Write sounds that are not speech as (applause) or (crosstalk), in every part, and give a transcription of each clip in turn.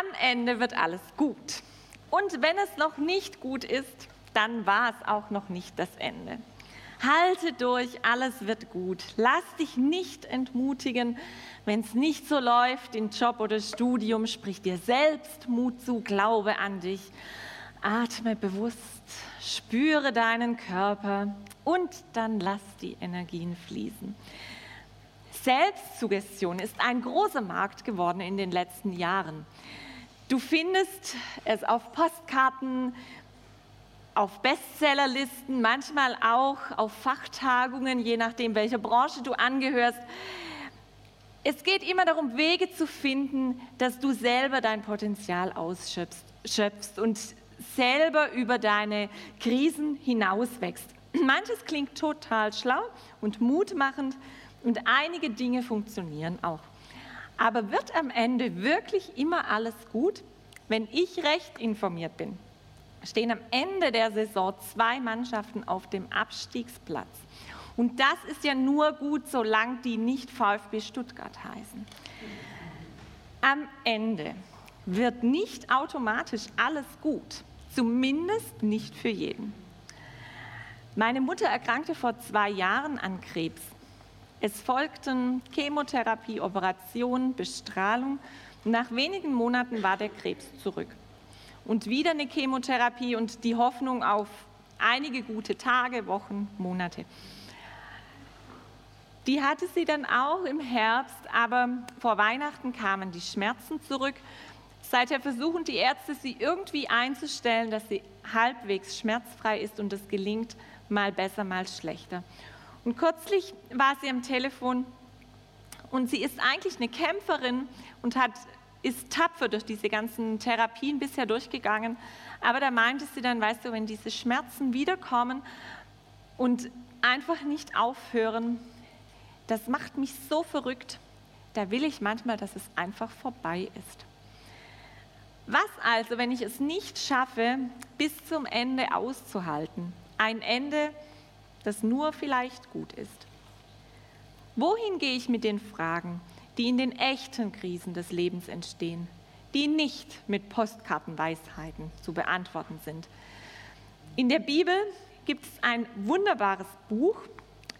Am Ende wird alles gut. Und wenn es noch nicht gut ist, dann war es auch noch nicht das Ende. Halte durch, alles wird gut. Lass dich nicht entmutigen, wenn es nicht so läuft in Job oder Studium. Sprich dir selbst Mut zu, glaube an dich. Atme bewusst, spüre deinen Körper und dann lass die Energien fließen. Selbstsuggestion ist ein großer Markt geworden in den letzten Jahren. Du findest es auf Postkarten, auf Bestsellerlisten, manchmal auch auf Fachtagungen, je nachdem, welcher Branche du angehörst. Es geht immer darum, Wege zu finden, dass du selber dein Potenzial ausschöpfst und selber über deine Krisen hinauswächst. (clears throat) Manches klingt total schlau und mutmachend und einige Dinge funktionieren auch. Aber wird am Ende wirklich immer alles gut, wenn ich recht informiert bin? Stehen am Ende der Saison zwei Mannschaften auf dem Abstiegsplatz. Und das ist ja nur gut, solange die nicht VfB Stuttgart heißen. Am Ende wird nicht automatisch alles gut, zumindest nicht für jeden. Meine Mutter erkrankte vor zwei Jahren an Krebs. Es folgten Chemotherapie, Operationen, Bestrahlung. Nach wenigen Monaten war der Krebs zurück. Und wieder eine Chemotherapie und die Hoffnung auf einige gute Tage, Wochen, Monate. Die hatte sie dann auch im Herbst, aber vor Weihnachten kamen die Schmerzen zurück. Seither versuchen die Ärzte, sie irgendwie einzustellen, dass sie halbwegs schmerzfrei ist und es gelingt mal besser, mal schlechter. Und kürzlich war sie am Telefon und sie ist eigentlich eine Kämpferin und hat, ist tapfer durch diese ganzen Therapien bisher durchgegangen. Aber da meinte sie dann, weißt du, wenn diese Schmerzen wiederkommen und einfach nicht aufhören, das macht mich so verrückt. Da will ich manchmal, dass es einfach vorbei ist. Was also, wenn ich es nicht schaffe, bis zum Ende auszuhalten? Ein Ende, das nur vielleicht gut ist. Wohin gehe ich mit den Fragen, die in den echten Krisen des Lebens entstehen, die nicht mit Postkartenweisheiten zu beantworten sind? In der Bibel gibt es ein wunderbares Buch,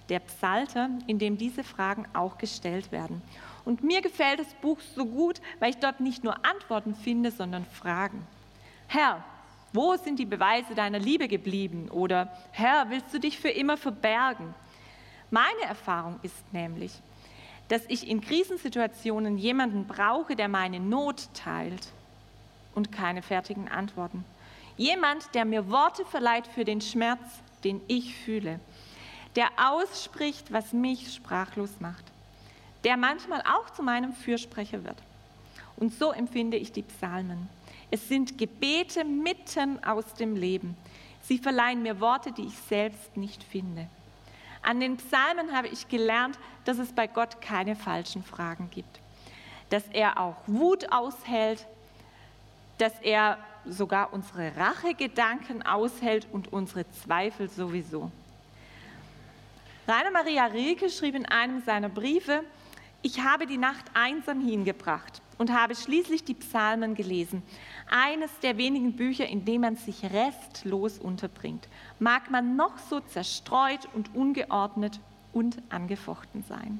der Psalter, in dem diese Fragen auch gestellt werden. Und mir gefällt das Buch so gut, weil ich dort nicht nur Antworten finde, sondern Fragen. Herr, wo sind die Beweise deiner Liebe geblieben? Oder Herr, willst du dich für immer verbergen? Meine Erfahrung ist nämlich, dass ich in Krisensituationen jemanden brauche, der meine Not teilt und keine fertigen Antworten. Jemand, der mir Worte verleiht für den Schmerz, den ich fühle. Der ausspricht, was mich sprachlos macht. Der manchmal auch zu meinem Fürsprecher wird. Und so empfinde ich die Psalmen. Es sind Gebete mitten aus dem Leben. Sie verleihen mir Worte, die ich selbst nicht finde. An den Psalmen habe ich gelernt, dass es bei Gott keine falschen Fragen gibt. Dass er auch Wut aushält, dass er sogar unsere Rachegedanken aushält und unsere Zweifel sowieso. Rainer Maria Rilke schrieb in einem seiner Briefe, ich habe die Nacht einsam hingebracht und habe schließlich die Psalmen gelesen. Eines der wenigen Bücher, in dem man sich restlos unterbringt. Mag man noch so zerstreut und ungeordnet und angefochten sein.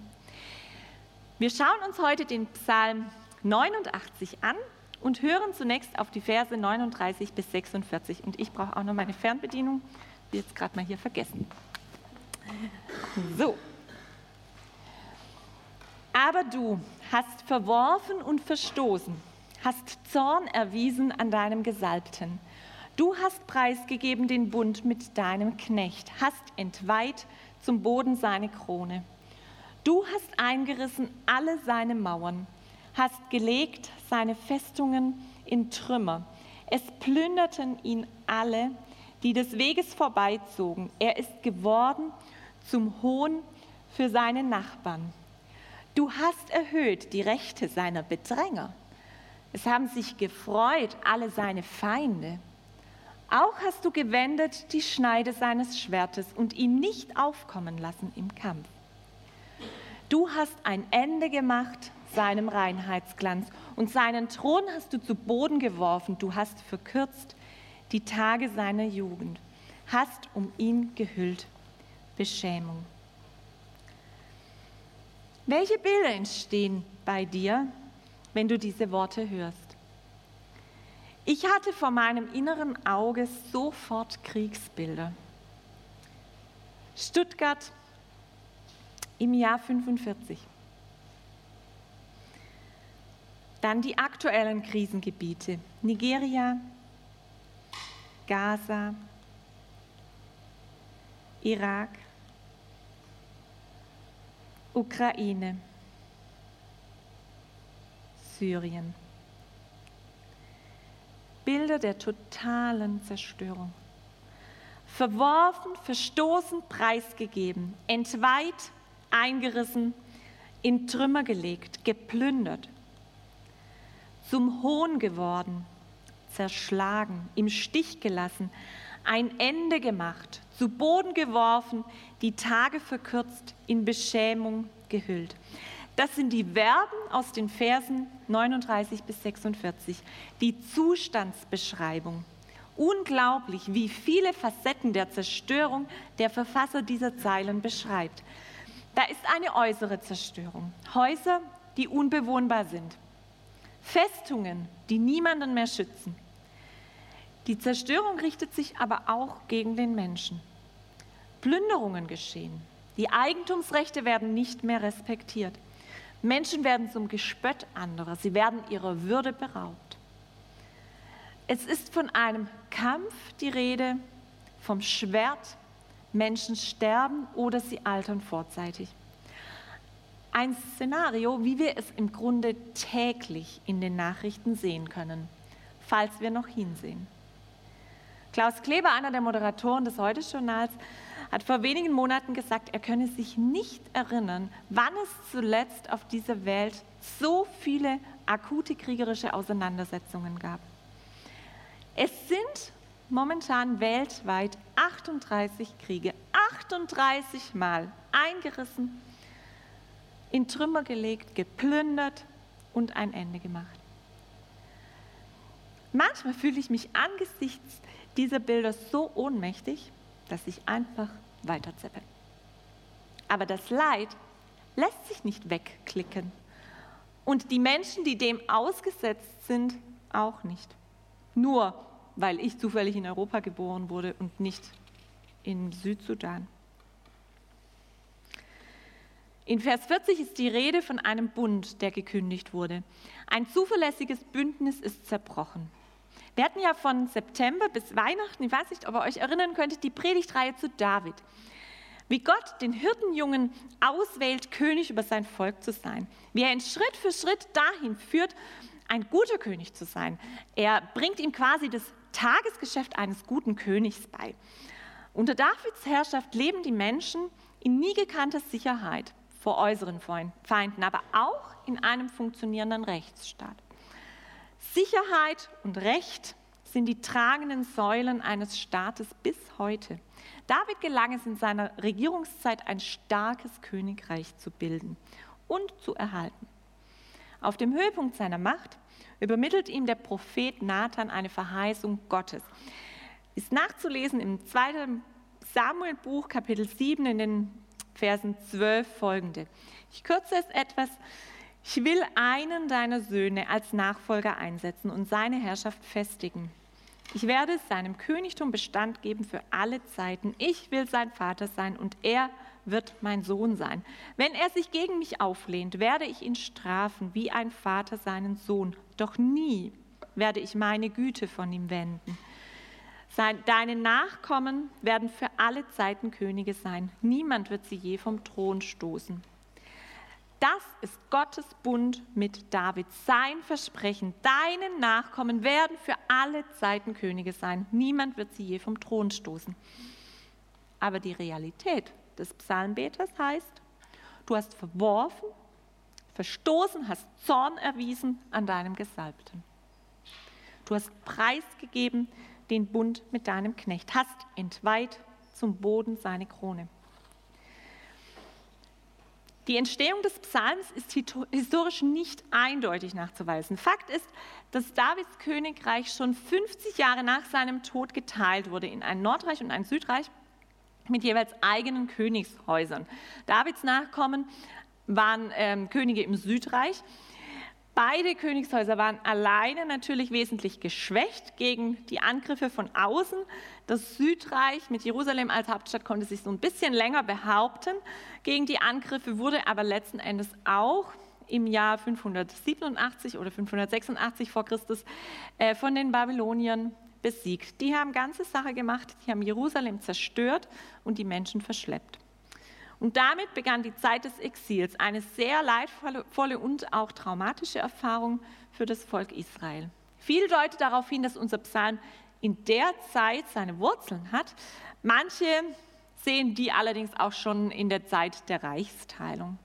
Wir schauen uns heute den Psalm 89 an und hören zunächst auf die Verse 39 bis 46. Und ich brauche auch noch meine Fernbedienung, die jetzt gerade mal hier vergessen. So. Aber du hast verworfen und verstoßen, hast Zorn erwiesen an deinem Gesalbten. Du hast preisgegeben den Bund mit deinem Knecht, hast entweiht zum Boden seine Krone. Du hast eingerissen alle seine Mauern, hast gelegt seine Festungen in Trümmer. Es plünderten ihn alle, die des Weges vorbeizogen. Er ist geworden zum Hohn für seine Nachbarn. Du hast erhöht die Rechte seiner Bedränger. Es haben sich gefreut alle seine Feinde. Auch hast du gewendet die Schneide seines Schwertes und ihn nicht aufkommen lassen im Kampf. Du hast ein Ende gemacht seinem Reinheitsglanz. Und seinen Thron hast du zu Boden geworfen. Du hast verkürzt die Tage seiner Jugend, hast um ihn gehüllt. Beschämung. Welche Bilder entstehen bei dir, wenn du diese Worte hörst? Ich hatte vor meinem inneren Auge sofort Kriegsbilder. Stuttgart im Jahr 45. Dann die aktuellen Krisengebiete. Nigeria, Gaza, Irak, Ukraine, Syrien. Bilder der totalen Zerstörung. Verworfen, verstoßen, preisgegeben, entweiht, eingerissen, in Trümmer gelegt, geplündert, zum Hohn geworden, zerschlagen, im Stich gelassen, ein Ende gemacht, zu Boden geworfen, die Tage verkürzt, in Beschämung gehüllt. Das sind die Verben aus den Versen 39 bis 46, die Zustandsbeschreibung. Unglaublich, wie viele Facetten der Zerstörung der Verfasser dieser Zeilen beschreibt. Da ist eine äußere Zerstörung. Häuser, die unbewohnbar sind. Festungen, die niemanden mehr schützen. Die Zerstörung richtet sich aber auch gegen den Menschen. Plünderungen geschehen. Die Eigentumsrechte werden nicht mehr respektiert. Menschen werden zum Gespött anderer. Sie werden ihrer Würde beraubt. Es ist von einem Kampf die Rede, vom Schwert. Menschen sterben oder sie altern vorzeitig. Ein Szenario, wie wir es im Grunde täglich in den Nachrichten sehen können, falls wir noch hinsehen. Klaus Kleber, einer der Moderatoren des Heute-Journals, hat vor wenigen Monaten gesagt, er könne sich nicht erinnern, wann es zuletzt auf dieser Welt so viele akute kriegerische Auseinandersetzungen gab. Es sind momentan weltweit 38 Kriege, 38 Mal eingerissen, in Trümmer gelegt, geplündert und ein Ende gemacht. Manchmal fühle ich mich angesichts dieser Bilder so ohnmächtig, dass ich einfach weiterzeppe. Aber das Leid lässt sich nicht wegklicken. Und die Menschen, die dem ausgesetzt sind, auch nicht. Nur weil ich zufällig in Europa geboren wurde und nicht in Südsudan. In Vers 40 ist die Rede von einem Bund, der gekündigt wurde. Ein zuverlässiges Bündnis ist zerbrochen. Wir hatten ja von September bis Weihnachten, ich weiß nicht, ob ihr euch erinnern könnt, die Predigtreihe zu David. Wie Gott den Hirtenjungen auswählt, König über sein Volk zu sein. Wie er ihn Schritt für Schritt dahin führt, ein guter König zu sein. Er bringt ihm quasi das Tagesgeschäft eines guten Königs bei. Unter Davids Herrschaft leben die Menschen in nie gekannter Sicherheit vor äußeren Feinden, aber auch in einem funktionierenden Rechtsstaat. Sicherheit und Recht sind die tragenden Säulen eines Staates bis heute. David gelang es in seiner Regierungszeit, ein starkes Königreich zu bilden und zu erhalten. Auf dem Höhepunkt seiner Macht übermittelt ihm der Prophet Nathan eine Verheißung Gottes. Ist nachzulesen im 2. Samuel-Buch, Kapitel 7, in den Versen 12 folgende. Ich kürze es etwas. Ich will einen deiner Söhne als Nachfolger einsetzen und seine Herrschaft festigen. Ich werde seinem Königtum Bestand geben für alle Zeiten. Ich will sein Vater sein und er wird mein Sohn sein. Wenn er sich gegen mich auflehnt, werde ich ihn strafen wie ein Vater seinen Sohn. Doch nie werde ich meine Güte von ihm wenden. Deine Nachkommen werden für alle Zeiten Könige sein. Niemand wird sie je vom Thron stoßen. Das ist Gottes Bund mit David, sein Versprechen. Deine Nachkommen werden für alle Zeiten Könige sein. Niemand wird sie je vom Thron stoßen. Aber die Realität des Psalmbeters heißt, du hast verworfen, verstoßen, hast Zorn erwiesen an deinem Gesalbten. Du hast preisgegeben den Bund mit deinem Knecht, hast entweiht zum Boden seine Krone. Die Entstehung des Psalms ist historisch nicht eindeutig nachzuweisen. Fakt ist, dass Davids Königreich schon 50 Jahre nach seinem Tod geteilt wurde in ein Nordreich und ein Südreich mit jeweils eigenen Königshäusern. Davids Nachkommen waren ähm, Könige im Südreich. Beide Königshäuser waren alleine natürlich wesentlich geschwächt gegen die Angriffe von außen. Das Südreich mit Jerusalem als Hauptstadt konnte sich so ein bisschen länger behaupten gegen die Angriffe, wurde aber letzten Endes auch im Jahr 587 oder 586 vor Christus äh, von den Babyloniern besiegt. Die haben ganze Sache gemacht, die haben Jerusalem zerstört und die Menschen verschleppt. Und damit begann die Zeit des Exils, eine sehr leidvolle und auch traumatische Erfahrung für das Volk Israel. Viel deutet darauf hin, dass unser Psalm in der Zeit seine Wurzeln hat. Manche sehen die allerdings auch schon in der Zeit der Reichsteilung.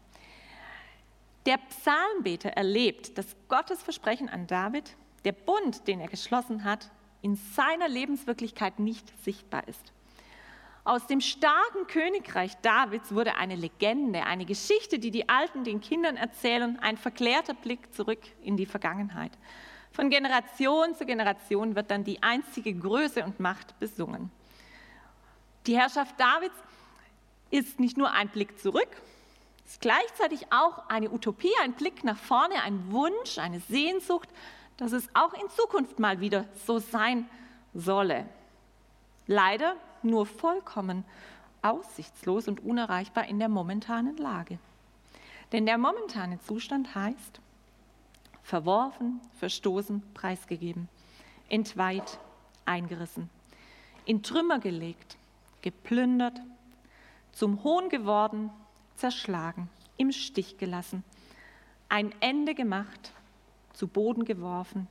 Der Psalmbeter erlebt, dass Gottes Versprechen an David, der Bund, den er geschlossen hat, in seiner Lebenswirklichkeit nicht sichtbar ist. Aus dem starken Königreich Davids wurde eine Legende, eine Geschichte, die die Alten den Kindern erzählen, ein verklärter Blick zurück in die Vergangenheit. Von Generation zu Generation wird dann die einzige Größe und Macht besungen. Die Herrschaft Davids ist nicht nur ein Blick zurück, ist gleichzeitig auch eine Utopie, ein Blick nach vorne, ein Wunsch, eine Sehnsucht, dass es auch in Zukunft mal wieder so sein solle. Leider nur vollkommen aussichtslos und unerreichbar in der momentanen Lage. Denn der momentane Zustand heißt verworfen, verstoßen, preisgegeben, entweiht, eingerissen, in Trümmer gelegt, geplündert, zum Hohn geworden, zerschlagen, im Stich gelassen, ein Ende gemacht, zu Boden geworfen,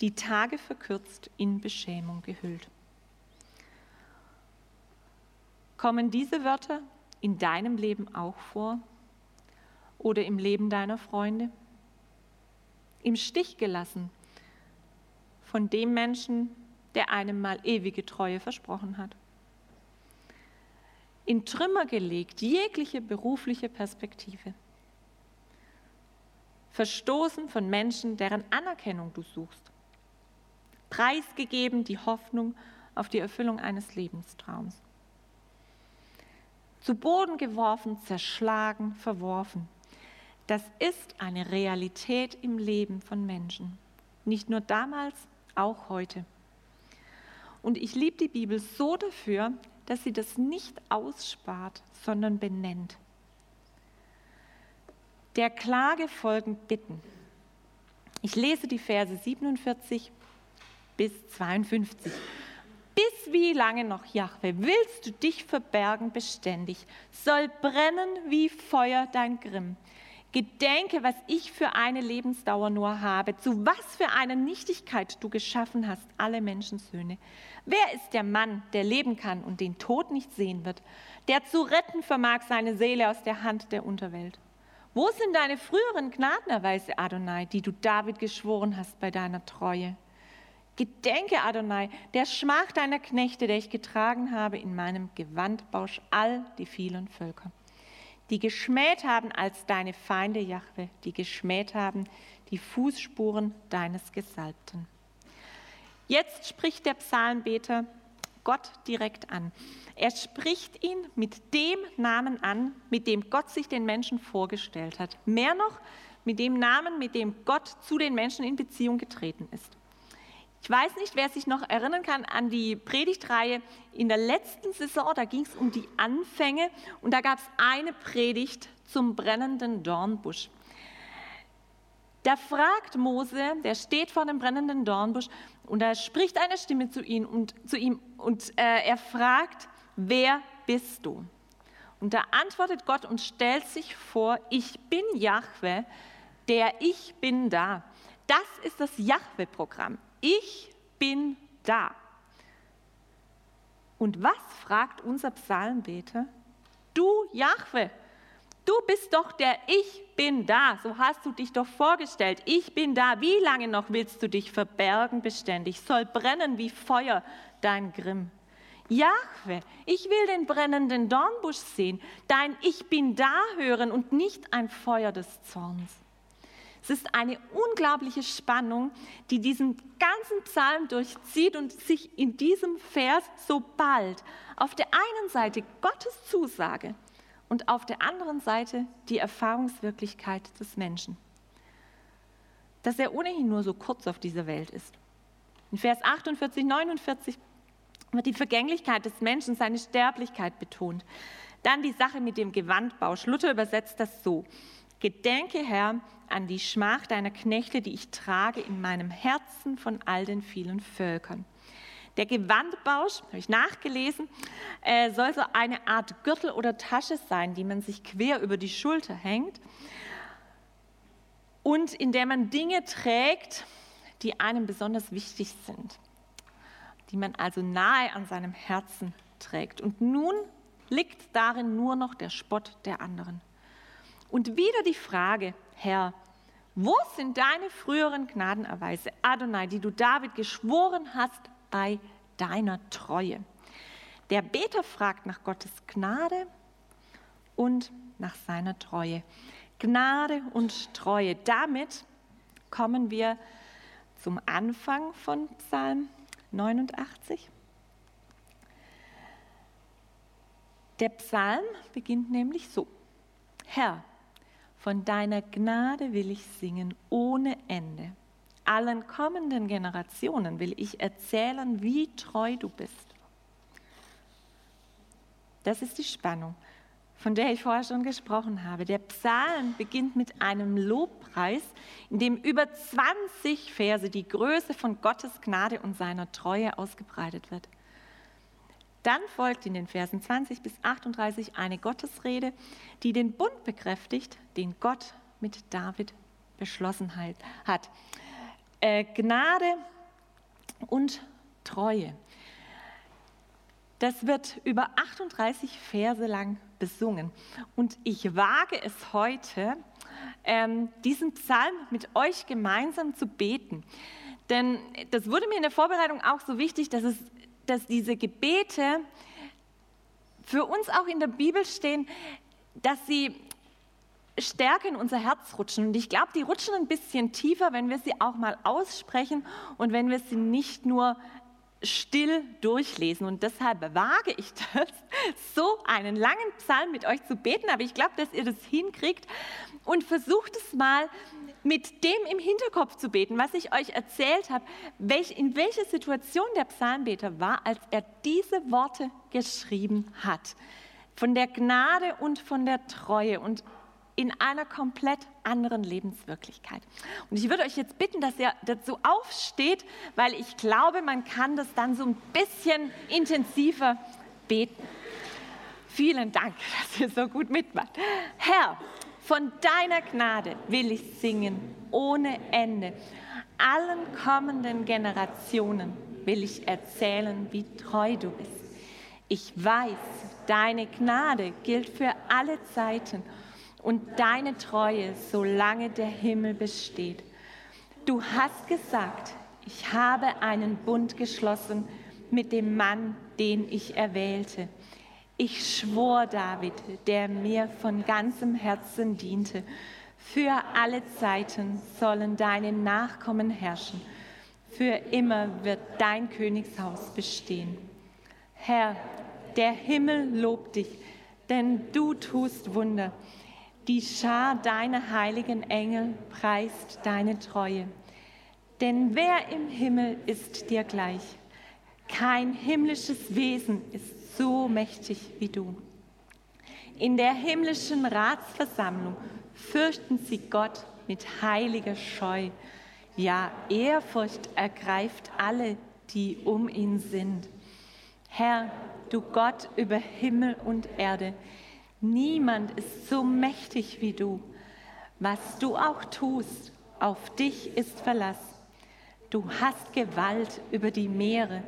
die Tage verkürzt, in Beschämung gehüllt. Kommen diese Wörter in deinem Leben auch vor oder im Leben deiner Freunde? Im Stich gelassen von dem Menschen, der einem mal ewige Treue versprochen hat. In Trümmer gelegt, jegliche berufliche Perspektive. Verstoßen von Menschen, deren Anerkennung du suchst. Preisgegeben die Hoffnung auf die Erfüllung eines Lebenstraums zu Boden geworfen, zerschlagen, verworfen. Das ist eine Realität im Leben von Menschen. Nicht nur damals, auch heute. Und ich liebe die Bibel so dafür, dass sie das nicht ausspart, sondern benennt. Der Klage folgen Bitten. Ich lese die Verse 47 bis 52. Wie lange noch, Jahwe, willst du dich verbergen beständig? Soll brennen wie Feuer dein Grimm. Gedenke, was ich für eine Lebensdauer nur habe, zu was für einer Nichtigkeit du geschaffen hast, alle Menschensöhne. Wer ist der Mann, der leben kann und den Tod nicht sehen wird, der zu retten vermag seine Seele aus der Hand der Unterwelt? Wo sind deine früheren Gnadenerweise, Adonai, die du David geschworen hast bei deiner Treue? Gedenke, Adonai, der Schmach deiner Knechte, der ich getragen habe in meinem Gewandbausch all die vielen Völker, die geschmäht haben als deine Feinde, Jahwe, die geschmäht haben die Fußspuren deines Gesalbten. Jetzt spricht der Psalmbeter Gott direkt an. Er spricht ihn mit dem Namen an, mit dem Gott sich den Menschen vorgestellt hat. Mehr noch, mit dem Namen, mit dem Gott zu den Menschen in Beziehung getreten ist. Ich weiß nicht, wer sich noch erinnern kann an die Predigtreihe in der letzten Saison. Da ging es um die Anfänge und da gab es eine Predigt zum brennenden Dornbusch. Da fragt Mose, der steht vor dem brennenden Dornbusch und da spricht eine Stimme zu ihm und, zu ihm, und äh, er fragt, wer bist du? Und da antwortet Gott und stellt sich vor, ich bin Jahwe, der ich bin da. Das ist das Jahwe-Programm ich bin da. Und was fragt unser Psalmbeter? Du, Jahwe, du bist doch der Ich bin da. So hast du dich doch vorgestellt. Ich bin da. Wie lange noch willst du dich verbergen beständig? Soll brennen wie Feuer dein Grimm. Jahwe, ich will den brennenden Dornbusch sehen, dein Ich bin da hören und nicht ein Feuer des Zorns. Es ist eine unglaubliche Spannung, die diesen ganzen Psalm durchzieht und sich in diesem Vers so bald auf der einen Seite Gottes Zusage und auf der anderen Seite die Erfahrungswirklichkeit des Menschen. Dass er ohnehin nur so kurz auf dieser Welt ist. In Vers 48, 49 wird die Vergänglichkeit des Menschen, seine Sterblichkeit betont. Dann die Sache mit dem Gewandbausch. Luther übersetzt das so. Gedenke, Herr, an die Schmach deiner Knechte, die ich trage in meinem Herzen von all den vielen Völkern. Der Gewandbausch, habe ich nachgelesen, äh, soll so eine Art Gürtel oder Tasche sein, die man sich quer über die Schulter hängt und in der man Dinge trägt, die einem besonders wichtig sind, die man also nahe an seinem Herzen trägt. Und nun liegt darin nur noch der Spott der anderen. Und wieder die Frage, Herr, wo sind deine früheren Gnadenerweise, Adonai, die du David geschworen hast bei deiner Treue? Der Beter fragt nach Gottes Gnade und nach seiner Treue. Gnade und Treue. Damit kommen wir zum Anfang von Psalm 89. Der Psalm beginnt nämlich so. Herr, von deiner Gnade will ich singen ohne Ende. Allen kommenden Generationen will ich erzählen, wie treu du bist. Das ist die Spannung, von der ich vorher schon gesprochen habe. Der Psalm beginnt mit einem Lobpreis, in dem über 20 Verse die Größe von Gottes Gnade und seiner Treue ausgebreitet wird. Dann folgt in den Versen 20 bis 38 eine Gottesrede, die den Bund bekräftigt, den Gott mit David beschlossen hat. Äh, Gnade und Treue. Das wird über 38 Verse lang besungen. Und ich wage es heute, ähm, diesen Psalm mit euch gemeinsam zu beten. Denn das wurde mir in der Vorbereitung auch so wichtig, dass es dass diese Gebete für uns auch in der Bibel stehen, dass sie stärker in unser Herz rutschen. Und ich glaube, die rutschen ein bisschen tiefer, wenn wir sie auch mal aussprechen und wenn wir sie nicht nur still durchlesen. Und deshalb wage ich das, (laughs) so einen langen Psalm mit euch zu beten. Aber ich glaube, dass ihr das hinkriegt und versucht es mal mit dem im Hinterkopf zu beten, was ich euch erzählt habe, welch, in welcher Situation der Psalmbeter war, als er diese Worte geschrieben hat. Von der Gnade und von der Treue und in einer komplett anderen Lebenswirklichkeit. Und ich würde euch jetzt bitten, dass ihr dazu aufsteht, weil ich glaube, man kann das dann so ein bisschen intensiver beten. Vielen Dank, (laughs) dass ihr so gut mitmacht. Herr, von deiner Gnade will ich singen ohne Ende. Allen kommenden Generationen will ich erzählen, wie treu du bist. Ich weiß, deine Gnade gilt für alle Zeiten und deine Treue, solange der Himmel besteht. Du hast gesagt, ich habe einen Bund geschlossen mit dem Mann, den ich erwählte. Ich schwor David, der mir von ganzem Herzen diente, für alle Zeiten sollen deine Nachkommen herrschen. Für immer wird dein Königshaus bestehen. Herr, der Himmel lobt dich, denn du tust Wunder. Die Schar deiner heiligen Engel preist deine Treue. Denn wer im Himmel ist dir gleich? Kein himmlisches Wesen ist so mächtig wie du. In der himmlischen Ratsversammlung fürchten sie Gott mit heiliger Scheu. Ja, Ehrfurcht ergreift alle, die um ihn sind. Herr, du Gott über Himmel und Erde, niemand ist so mächtig wie du. Was du auch tust, auf dich ist Verlass. Du hast Gewalt über die Meere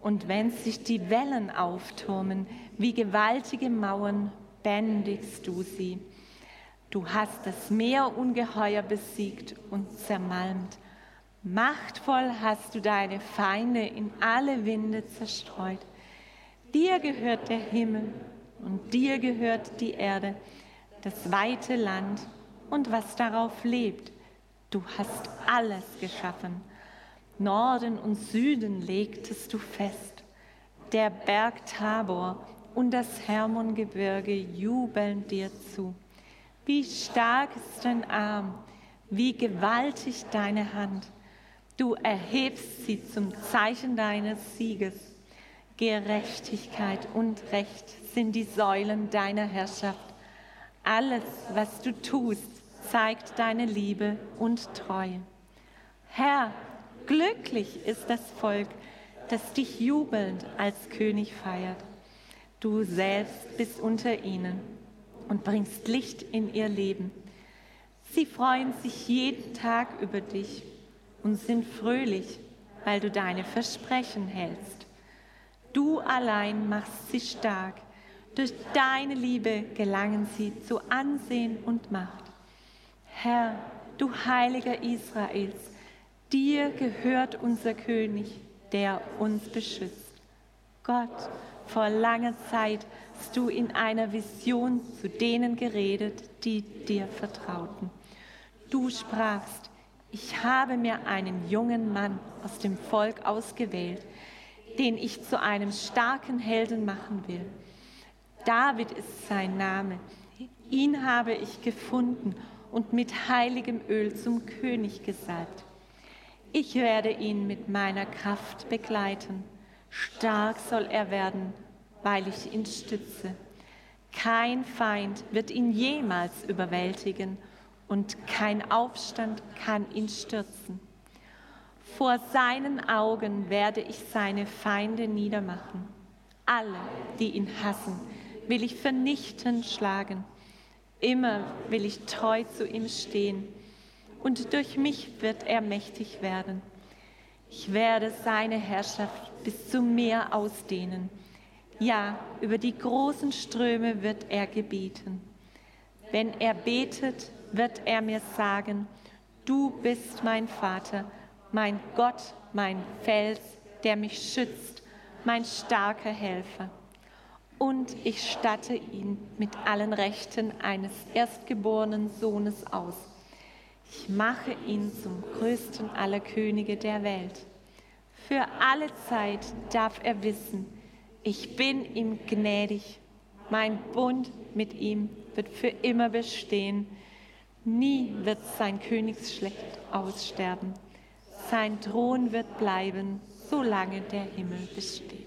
und wenn sich die Wellen auftürmen, wie gewaltige Mauern, bändigst du sie. Du hast das Meerungeheuer besiegt und zermalmt. Machtvoll hast du deine Feinde in alle Winde zerstreut. Dir gehört der Himmel und dir gehört die Erde, das weite Land und was darauf lebt. Du hast alles geschaffen. Norden und Süden legtest du fest. Der Berg Tabor und das Hermongebirge jubeln dir zu. Wie stark ist dein Arm, wie gewaltig deine Hand. Du erhebst sie zum Zeichen deines Sieges. Gerechtigkeit und Recht sind die Säulen deiner Herrschaft. Alles, was du tust, zeigt deine Liebe und Treue. Herr, glücklich ist das Volk, das dich jubelnd als König feiert. Du selbst bist unter ihnen und bringst Licht in ihr Leben. Sie freuen sich jeden Tag über dich und sind fröhlich, weil du deine Versprechen hältst. Du allein machst sie stark. Durch deine Liebe gelangen sie zu Ansehen und Macht. Herr, du Heiliger Israels, dir gehört unser König, der uns beschützt. Gott, vor langer Zeit hast du in einer Vision zu denen geredet, die dir vertrauten. Du sprachst, ich habe mir einen jungen Mann aus dem Volk ausgewählt, den ich zu einem starken Helden machen will. David ist sein Name. Ihn habe ich gefunden und mit heiligem Öl zum König gesalbt. Ich werde ihn mit meiner Kraft begleiten Stark soll er werden, weil ich ihn stütze. Kein Feind wird ihn jemals überwältigen und kein Aufstand kann ihn stürzen. Vor seinen Augen werde ich seine Feinde niedermachen. Alle, die ihn hassen, will ich vernichtend schlagen. Immer will ich treu zu ihm stehen und durch mich wird er mächtig werden. Ich werde seine Herrschaft bis zum Meer ausdehnen. Ja, über die großen Ströme wird er gebieten. Wenn er betet, wird er mir sagen, du bist mein Vater, mein Gott, mein Fels, der mich schützt, mein starker Helfer. Und ich statte ihn mit allen Rechten eines erstgeborenen Sohnes aus ich mache ihn zum größten aller Könige der Welt. Für alle Zeit darf er wissen, ich bin ihm gnädig. Mein Bund mit ihm wird für immer bestehen. Nie wird sein Königsschlecht aussterben. Sein Thron wird bleiben, solange der Himmel besteht.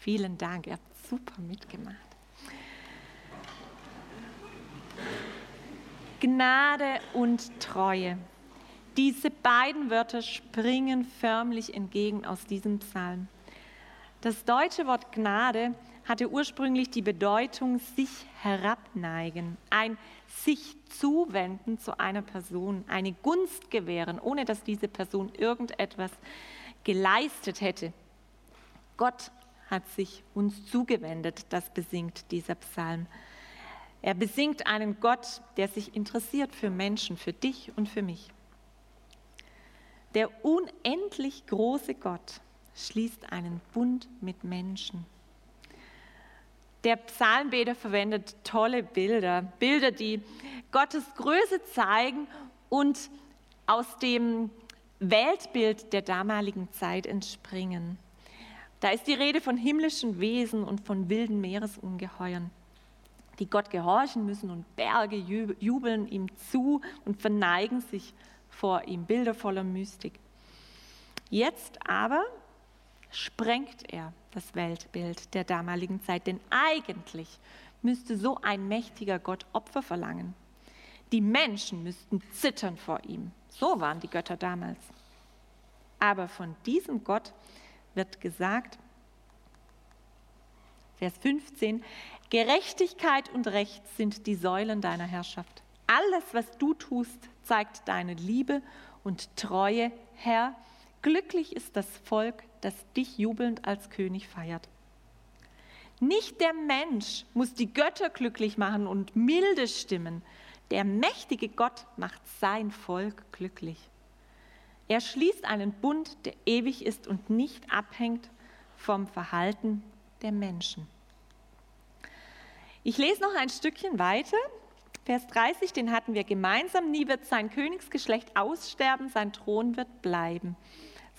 Vielen Dank, ihr habt super mitgemacht. Gnade und Treue. Diese beiden Wörter springen förmlich entgegen aus diesem Psalm. Das deutsche Wort Gnade hatte ursprünglich die Bedeutung sich herabneigen, ein sich zuwenden zu einer Person, eine Gunst gewähren, ohne dass diese Person irgendetwas geleistet hätte. Gott hat sich uns zugewendet, das besingt dieser Psalm. Er besingt einen Gott, der sich interessiert für Menschen, für dich und für mich. Der unendlich große Gott schließt einen Bund mit Menschen. Der Psalmbeter verwendet tolle Bilder, Bilder, die Gottes Größe zeigen und aus dem Weltbild der damaligen Zeit entspringen. Da ist die Rede von himmlischen Wesen und von wilden Meeresungeheuern die Gott gehorchen müssen und Berge jubeln ihm zu und verneigen sich vor ihm, Bilder voller Mystik. Jetzt aber sprengt er das Weltbild der damaligen Zeit, denn eigentlich müsste so ein mächtiger Gott Opfer verlangen. Die Menschen müssten zittern vor ihm. So waren die Götter damals. Aber von diesem Gott wird gesagt, Vers 15, Gerechtigkeit und Recht sind die Säulen deiner Herrschaft. Alles, was du tust, zeigt deine Liebe und Treue, Herr. Glücklich ist das Volk, das dich jubelnd als König feiert. Nicht der Mensch muss die Götter glücklich machen und milde stimmen. Der mächtige Gott macht sein Volk glücklich. Er schließt einen Bund, der ewig ist und nicht abhängt vom Verhalten der Menschen. Ich lese noch ein Stückchen weiter. Vers 30, den hatten wir gemeinsam. Nie wird sein Königsgeschlecht aussterben, sein Thron wird bleiben,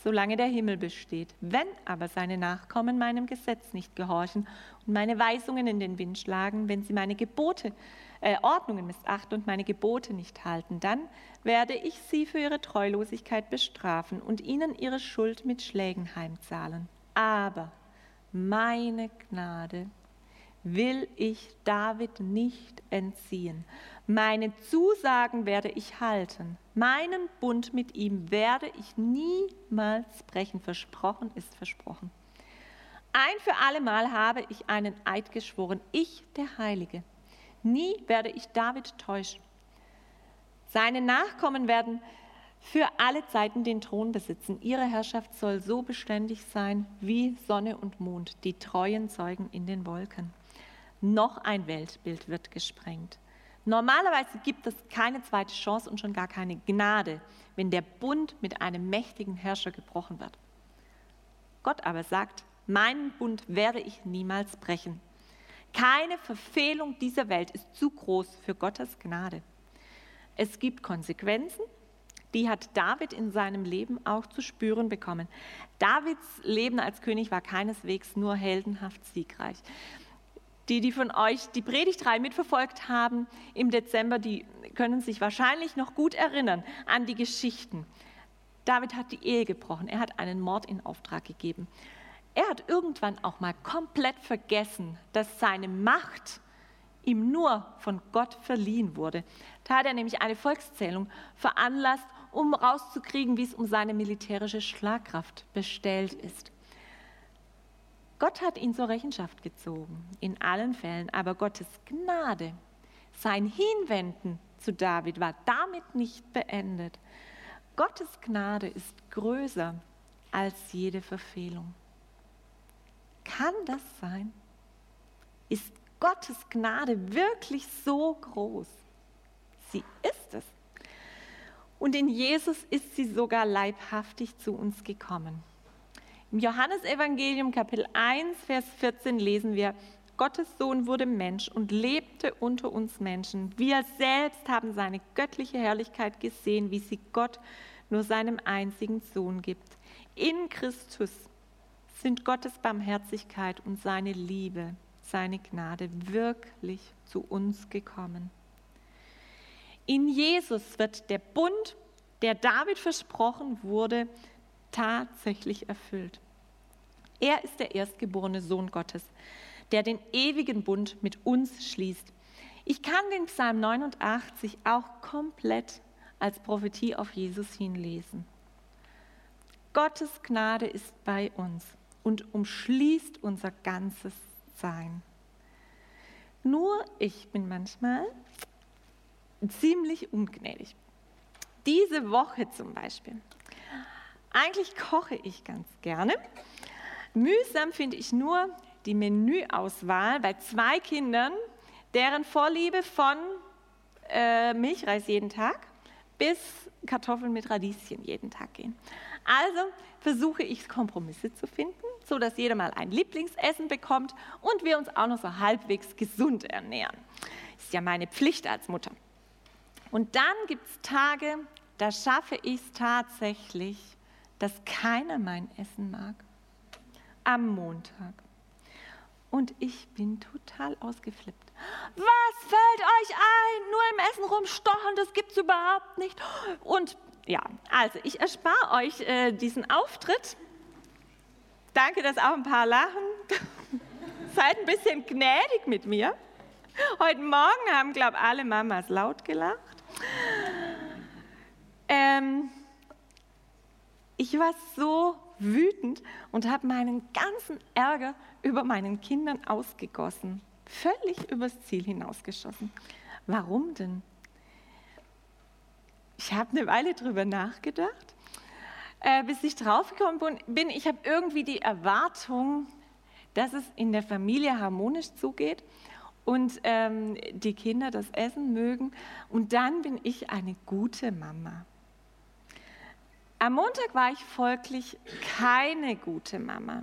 solange der Himmel besteht. Wenn aber seine Nachkommen meinem Gesetz nicht gehorchen und meine Weisungen in den Wind schlagen, wenn sie meine Gebote, äh, Ordnungen missachten und meine Gebote nicht halten, dann werde ich sie für ihre Treulosigkeit bestrafen und ihnen ihre Schuld mit Schlägen heimzahlen. Aber meine Gnade will ich David nicht entziehen. Meine Zusagen werde ich halten. Meinen Bund mit ihm werde ich niemals brechen. Versprochen ist versprochen. Ein für allemal habe ich einen Eid geschworen, ich der Heilige. Nie werde ich David täuschen. Seine Nachkommen werden für alle Zeiten den Thron besitzen. Ihre Herrschaft soll so beständig sein wie Sonne und Mond, die treuen Zeugen in den Wolken. Noch ein Weltbild wird gesprengt. Normalerweise gibt es keine zweite Chance und schon gar keine Gnade, wenn der Bund mit einem mächtigen Herrscher gebrochen wird. Gott aber sagt, meinen Bund werde ich niemals brechen. Keine Verfehlung dieser Welt ist zu groß für Gottes Gnade. Es gibt Konsequenzen, die hat David in seinem Leben auch zu spüren bekommen. Davids Leben als König war keineswegs nur heldenhaft siegreich. Die, die von euch die Predigtreihe mitverfolgt haben im Dezember, die können sich wahrscheinlich noch gut erinnern an die Geschichten. David hat die Ehe gebrochen, er hat einen Mord in Auftrag gegeben. Er hat irgendwann auch mal komplett vergessen, dass seine Macht ihm nur von Gott verliehen wurde. Da hat er nämlich eine Volkszählung veranlasst, um rauszukriegen, wie es um seine militärische Schlagkraft bestellt ist. Gott hat ihn zur Rechenschaft gezogen, in allen Fällen, aber Gottes Gnade, sein Hinwenden zu David war damit nicht beendet. Gottes Gnade ist größer als jede Verfehlung. Kann das sein? Ist Gottes Gnade wirklich so groß? Sie ist es. Und in Jesus ist sie sogar leibhaftig zu uns gekommen. Im Johannesevangelium Kapitel 1, Vers 14 lesen wir, Gottes Sohn wurde Mensch und lebte unter uns Menschen. Wir selbst haben seine göttliche Herrlichkeit gesehen, wie sie Gott nur seinem einzigen Sohn gibt. In Christus sind Gottes Barmherzigkeit und seine Liebe, seine Gnade wirklich zu uns gekommen. In Jesus wird der Bund, der David versprochen wurde, tatsächlich erfüllt. Er ist der erstgeborene Sohn Gottes, der den ewigen Bund mit uns schließt. Ich kann den Psalm 89 auch komplett als Prophetie auf Jesus hinlesen. Gottes Gnade ist bei uns und umschließt unser ganzes Sein. Nur ich bin manchmal ziemlich ungnädig. Diese Woche zum Beispiel. Eigentlich koche ich ganz gerne Mühsam finde ich nur die Menüauswahl bei zwei Kindern, deren Vorliebe von äh, Milchreis jeden Tag bis Kartoffeln mit Radieschen jeden Tag gehen. Also versuche ich Kompromisse zu finden, so dass jeder mal ein Lieblingsessen bekommt und wir uns auch noch so halbwegs gesund ernähren. Ist ja meine Pflicht als Mutter. Und dann gibt es Tage, da schaffe ich es tatsächlich, dass keiner mein Essen mag am Montag. Und ich bin total ausgeflippt. Was fällt euch ein? Nur im Essen rumstochen, das gibt es überhaupt nicht. Und ja, also ich erspare euch äh, diesen Auftritt. Danke, dass auch ein paar lachen. (laughs) Seid ein bisschen gnädig mit mir. Heute Morgen haben, glaube ich, alle Mamas laut gelacht. Ähm, ich war so wütend und habe meinen ganzen Ärger über meinen Kindern ausgegossen. Völlig übers Ziel hinausgeschossen. Warum denn? Ich habe eine Weile drüber nachgedacht, äh, bis ich draufgekommen bin. Ich habe irgendwie die Erwartung, dass es in der Familie harmonisch zugeht und ähm, die Kinder das Essen mögen. Und dann bin ich eine gute Mama. Am Montag war ich folglich keine gute Mama.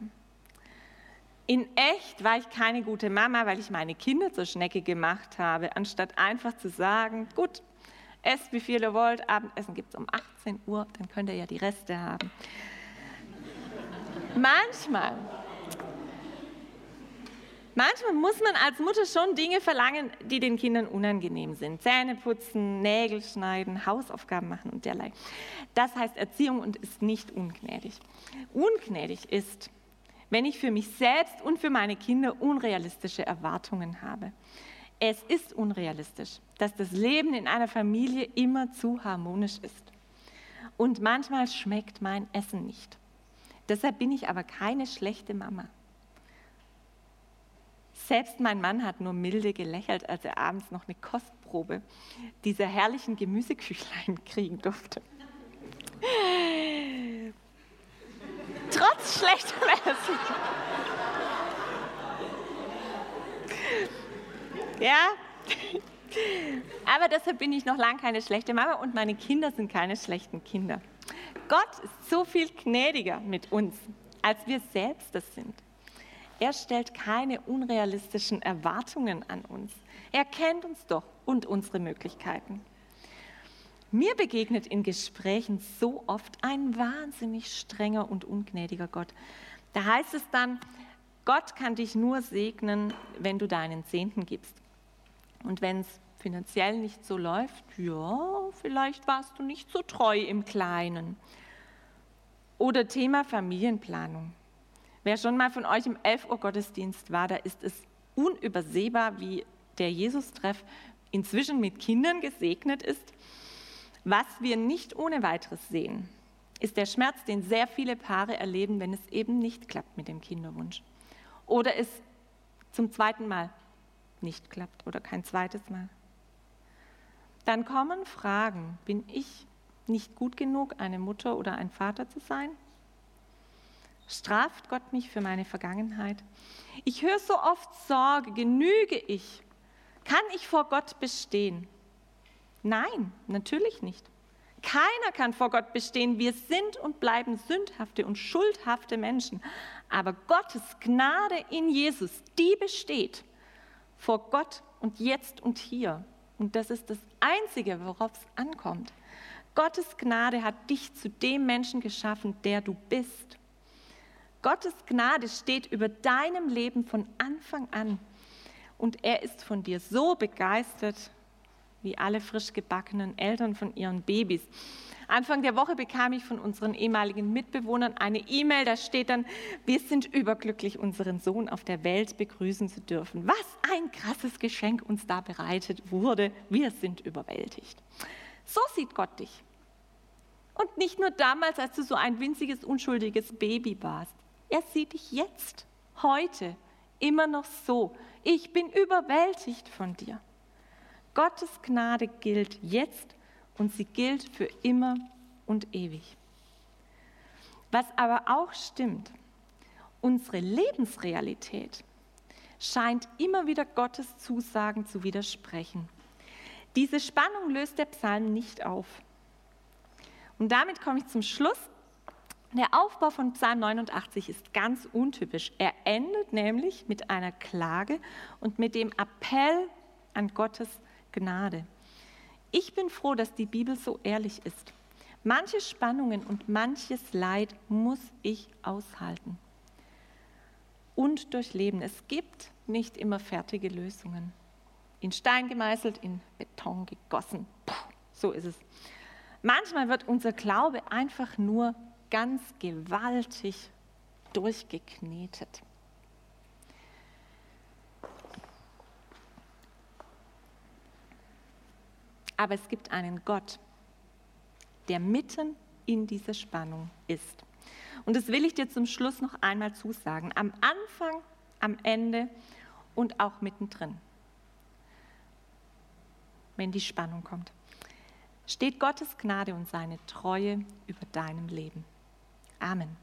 In echt war ich keine gute Mama, weil ich meine Kinder zur Schnecke gemacht habe, anstatt einfach zu sagen, gut, esst wie viel ihr wollt, Abendessen gibt es um 18 Uhr, dann könnt ihr ja die Reste haben. Manchmal Manchmal muss man als Mutter schon Dinge verlangen, die den Kindern unangenehm sind. Zähne putzen, Nägel schneiden, Hausaufgaben machen und derlei. Das heißt Erziehung und ist nicht ungnädig. Ungnädig ist, wenn ich für mich selbst und für meine Kinder unrealistische Erwartungen habe. Es ist unrealistisch, dass das Leben in einer Familie immer zu harmonisch ist. Und manchmal schmeckt mein Essen nicht. Deshalb bin ich aber keine schlechte Mama. Selbst mein Mann hat nur milde gelächelt, als er abends noch eine Kostprobe dieser herrlichen Gemüseküchlein (laughs) kriegen durfte. Trotz schlechtem Essen. Ja, aber deshalb bin ich noch lange keine schlechte Mama und meine Kinder sind keine schlechten Kinder. Gott ist so viel gnädiger mit uns, als wir selbst das sind. Er stellt keine unrealistischen Erwartungen an uns. Er kennt uns doch und unsere Möglichkeiten. Mir begegnet in Gesprächen so oft ein wahnsinnig strenger und ungnädiger Gott. Da heißt es dann, Gott kann dich nur segnen, wenn du deinen Zehnten gibst. Und wenn es finanziell nicht so läuft, ja, vielleicht warst du nicht so treu im Kleinen. Oder Thema Familienplanung. Wer schon mal von euch im 11 Uhr Gottesdienst war, da ist es unübersehbar, wie der Jesus-Treff inzwischen mit Kindern gesegnet ist. Was wir nicht ohne weiteres sehen, ist der Schmerz, den sehr viele Paare erleben, wenn es eben nicht klappt mit dem Kinderwunsch. Oder es zum zweiten Mal nicht klappt oder kein zweites Mal. Dann kommen Fragen, bin ich nicht gut genug, eine Mutter oder ein Vater zu sein? Straft Gott mich für meine Vergangenheit? Ich höre so oft Sorge, genüge ich? Kann ich vor Gott bestehen? Nein, natürlich nicht. Keiner kann vor Gott bestehen. Wir sind und bleiben sündhafte und schuldhafte Menschen. Aber Gottes Gnade in Jesus, die besteht vor Gott und jetzt und hier. Und das ist das Einzige, worauf es ankommt. Gottes Gnade hat dich zu dem Menschen geschaffen, der du bist. Gottes Gnade steht über deinem Leben von Anfang an. Und er ist von dir so begeistert, wie alle frisch gebackenen Eltern von ihren Babys. Anfang der Woche bekam ich von unseren ehemaligen Mitbewohnern eine E-Mail, da steht dann, wir sind überglücklich, unseren Sohn auf der Welt begrüßen zu dürfen. Was ein krasses Geschenk uns da bereitet wurde. Wir sind überwältigt. So sieht Gott dich. Und nicht nur damals, als du so ein winziges, unschuldiges Baby warst. Er sieht dich jetzt, heute, immer noch so. Ich bin überwältigt von dir. Gottes Gnade gilt jetzt und sie gilt für immer und ewig. Was aber auch stimmt, unsere Lebensrealität scheint immer wieder Gottes Zusagen zu widersprechen. Diese Spannung löst der Psalm nicht auf. Und damit komme ich zum Schluss der Aufbau von Psalm 89 ist ganz untypisch. Er endet nämlich mit einer Klage und mit dem Appell an Gottes Gnade. Ich bin froh, dass die Bibel so ehrlich ist. Manche Spannungen und manches Leid muss ich aushalten und durchleben. Es gibt nicht immer fertige Lösungen. In Stein gemeißelt, in Beton gegossen. Puh, so ist es. Manchmal wird unser Glaube einfach nur ganz gewaltig durchgeknetet. Aber es gibt einen Gott, der mitten in dieser Spannung ist. Und das will ich dir zum Schluss noch einmal zusagen. Am Anfang, am Ende und auch mittendrin, wenn die Spannung kommt, steht Gottes Gnade und seine Treue über deinem Leben. Amen.